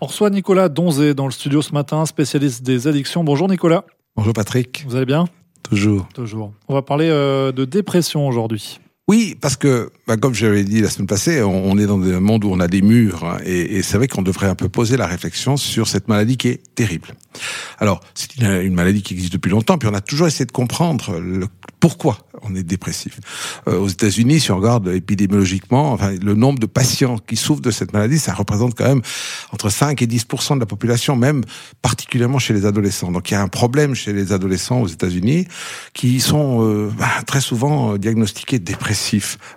On reçoit Nicolas Donzé dans le studio ce matin, spécialiste des addictions. Bonjour Nicolas. Bonjour Patrick. Vous allez bien? Toujours. Toujours. On va parler euh, de dépression aujourd'hui. Oui, parce que, bah, comme j'avais dit la semaine passée, on, est dans un monde où on a des murs, hein, et, c'est vrai qu'on devrait un peu poser la réflexion sur cette maladie qui est terrible. Alors, c'est une, maladie qui existe depuis longtemps, puis on a toujours essayé de comprendre pourquoi on est dépressif. Euh, aux États-Unis, si on regarde épidémiologiquement, enfin, le nombre de patients qui souffrent de cette maladie, ça représente quand même entre 5 et 10% de la population, même particulièrement chez les adolescents. Donc il y a un problème chez les adolescents aux États-Unis qui sont euh, bah, très souvent euh, diagnostiqués dépressifs.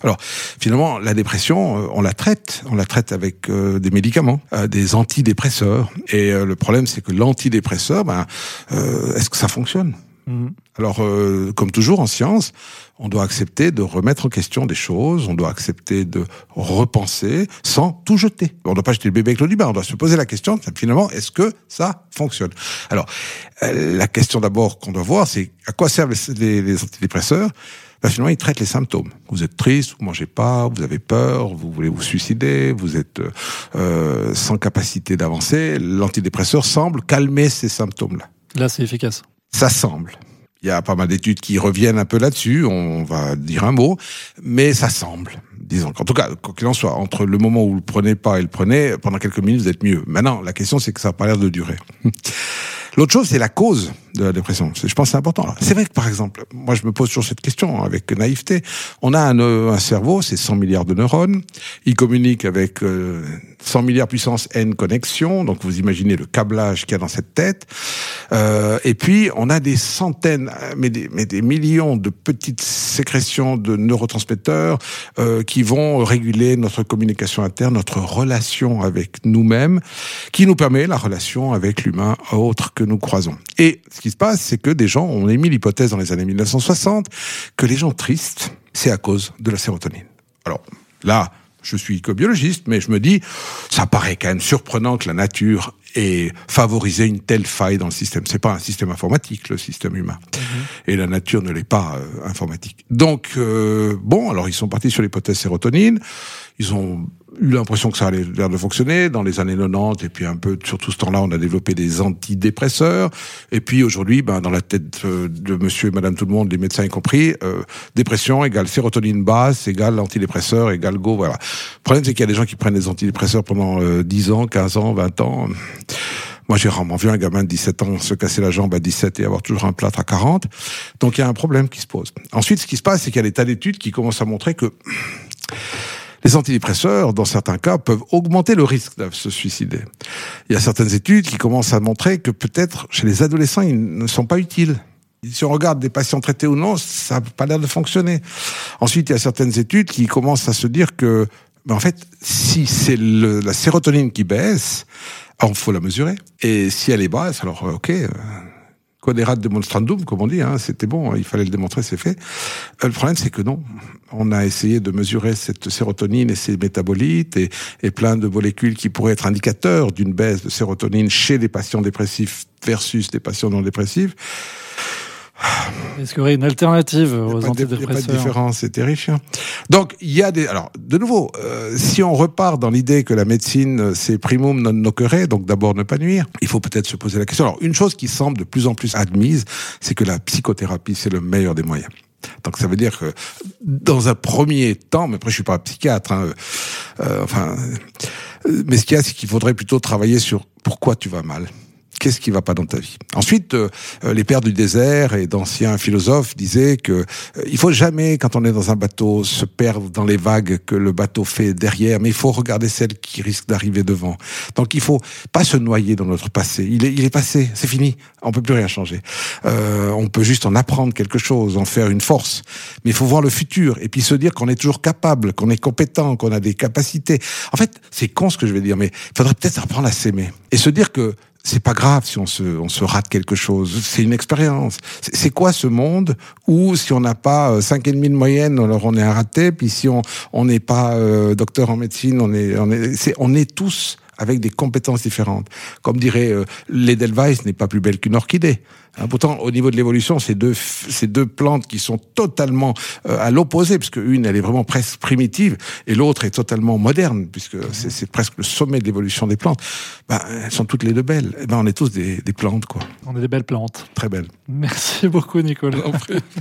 Alors finalement, la dépression, euh, on la traite, on la traite avec euh, des médicaments, des antidépresseurs. Et le problème, c'est que l'antidépresseur, ben, est-ce que ça fonctionne? Mhm. Alors, euh, comme toujours en science, on doit accepter de remettre en question des choses, on doit accepter de repenser sans tout jeter. On ne doit pas jeter le bébé avec l'eau du bain, on doit se poser la question, finalement, est-ce que ça fonctionne? Alors, euh, la question d'abord qu'on doit voir, c'est à quoi servent les, les, antidépresseurs? Ben, finalement, ils traitent les symptômes. Vous êtes triste, vous mangez pas, vous avez peur, vous voulez vous suicider, vous êtes euh, sans capacité d'avancer. L'antidépresseur semble calmer ces symptômes-là. Là, c'est efficace. Ça semble. Il y a pas mal d'études qui reviennent un peu là-dessus, on va dire un mot, mais ça semble. Disons en tout cas, quoi qu'il en soit, entre le moment où vous le prenez pas et le prenez, pendant quelques minutes, vous êtes mieux. Maintenant, la question, c'est que ça n'a pas l'air de durer. L'autre chose, c'est la cause de la dépression. Je pense que c'est important. C'est vrai que, par exemple, moi, je me pose toujours cette question avec naïveté. On a un, un cerveau, c'est 100 milliards de neurones. Il communique avec euh, 100 milliards puissance n connexions. Donc, vous imaginez le câblage qu'il y a dans cette tête. Euh, et puis, on a des centaines, mais des, mais des millions de petites sécrétions de neurotransmetteurs euh, qui vont réguler notre communication interne, notre relation avec nous-mêmes, qui nous permet la relation avec l'humain autre que nous croisons. Et ce qui se passe, c'est que des gens ont émis l'hypothèse dans les années 1960 que les gens tristes, c'est à cause de la sérotonine. Alors là, je suis que biologiste, mais je me dis, ça paraît quand même surprenant que la nature ait favorisé une telle faille dans le système. C'est pas un système informatique, le système humain. Mhm. Et la nature ne l'est pas euh, informatique. Donc, euh, bon, alors ils sont partis sur l'hypothèse sérotonine. Ils ont eu l'impression que ça allait l'air de fonctionner dans les années 90 et puis un peu sur tout ce temps-là on a développé des antidépresseurs et puis aujourd'hui ben dans la tête euh, de monsieur et madame tout le monde les médecins y compris euh, dépression égale sérotonine basse égale antidépresseur égale go voilà le problème c'est qu'il y a des gens qui prennent des antidépresseurs pendant euh, 10 ans 15 ans 20 ans moi, j'ai rarement vu un gamin de 17 ans se casser la jambe à 17 et avoir toujours un plâtre à 40. Donc, il y a un problème qui se pose. Ensuite, ce qui se passe, c'est qu'il y a des tas d'études qui commencent à montrer que les antidépresseurs, dans certains cas, peuvent augmenter le risque de se suicider. Il y a certaines études qui commencent à montrer que peut-être chez les adolescents, ils ne sont pas utiles. Si on regarde des patients traités ou non, ça n'a pas l'air de fonctionner. Ensuite, il y a certaines études qui commencent à se dire que, ben en fait, si c'est la sérotonine qui baisse, il faut la mesurer. Et si elle est basse, alors ok, Quoderat demonstrandum, comme on dit, hein, c'était bon, il fallait le démontrer, c'est fait. Euh, le problème, c'est que non. On a essayé de mesurer cette sérotonine et ses métabolites et, et plein de molécules qui pourraient être indicateurs d'une baisse de sérotonine chez les patients dépressifs versus des patients non dépressifs. Est-ce qu'il y aurait une alternative aux antidépresseurs Il n'y a pas de différence, c'est terrifiant. Donc, il y a des... Alors, de nouveau, euh, si on repart dans l'idée que la médecine, euh, c'est primum non nocere, donc d'abord ne pas nuire, il faut peut-être se poser la question. Alors, une chose qui semble de plus en plus admise, c'est que la psychothérapie, c'est le meilleur des moyens. Donc ça veut dire que dans un premier temps, mais après je suis pas psychiatre, hein, euh, enfin, mais ce qu'il y a, c'est qu'il faudrait plutôt travailler sur pourquoi tu vas mal qu'est-ce qui va pas dans ta vie. Ensuite, euh, euh, les pères du désert et d'anciens philosophes disaient que euh, il faut jamais, quand on est dans un bateau, se perdre dans les vagues que le bateau fait derrière, mais il faut regarder celles qui risquent d'arriver devant. Donc il faut pas se noyer dans notre passé. Il est, il est passé, c'est fini. On peut plus rien changer. Euh, on peut juste en apprendre quelque chose, en faire une force. Mais il faut voir le futur et puis se dire qu'on est toujours capable, qu'on est compétent, qu'on a des capacités. En fait, c'est con ce que je vais dire, mais il faudrait peut-être apprendre à s'aimer et se dire que c'est pas grave si on se, on se rate quelque chose. C'est une expérience. C'est quoi ce monde où si on n'a pas euh, cinq et demi de moyenne, alors on est un raté. Puis si on on n'est pas euh, docteur en médecine, on est on est, on est tous avec des compétences différentes. Comme dirait euh, l'Edelweiss n'est pas plus belle qu'une orchidée. Hein, pourtant, au niveau de l'évolution, c'est deux, ces deux plantes qui sont totalement euh, à l'opposé, puisque une, elle est vraiment presque primitive, et l'autre est totalement moderne, puisque c'est presque le sommet de l'évolution des plantes. Ben, elles sont toutes les deux belles. Et ben, on est tous des, des plantes, quoi. On est des belles plantes. Très belles. Merci beaucoup, Nicolas.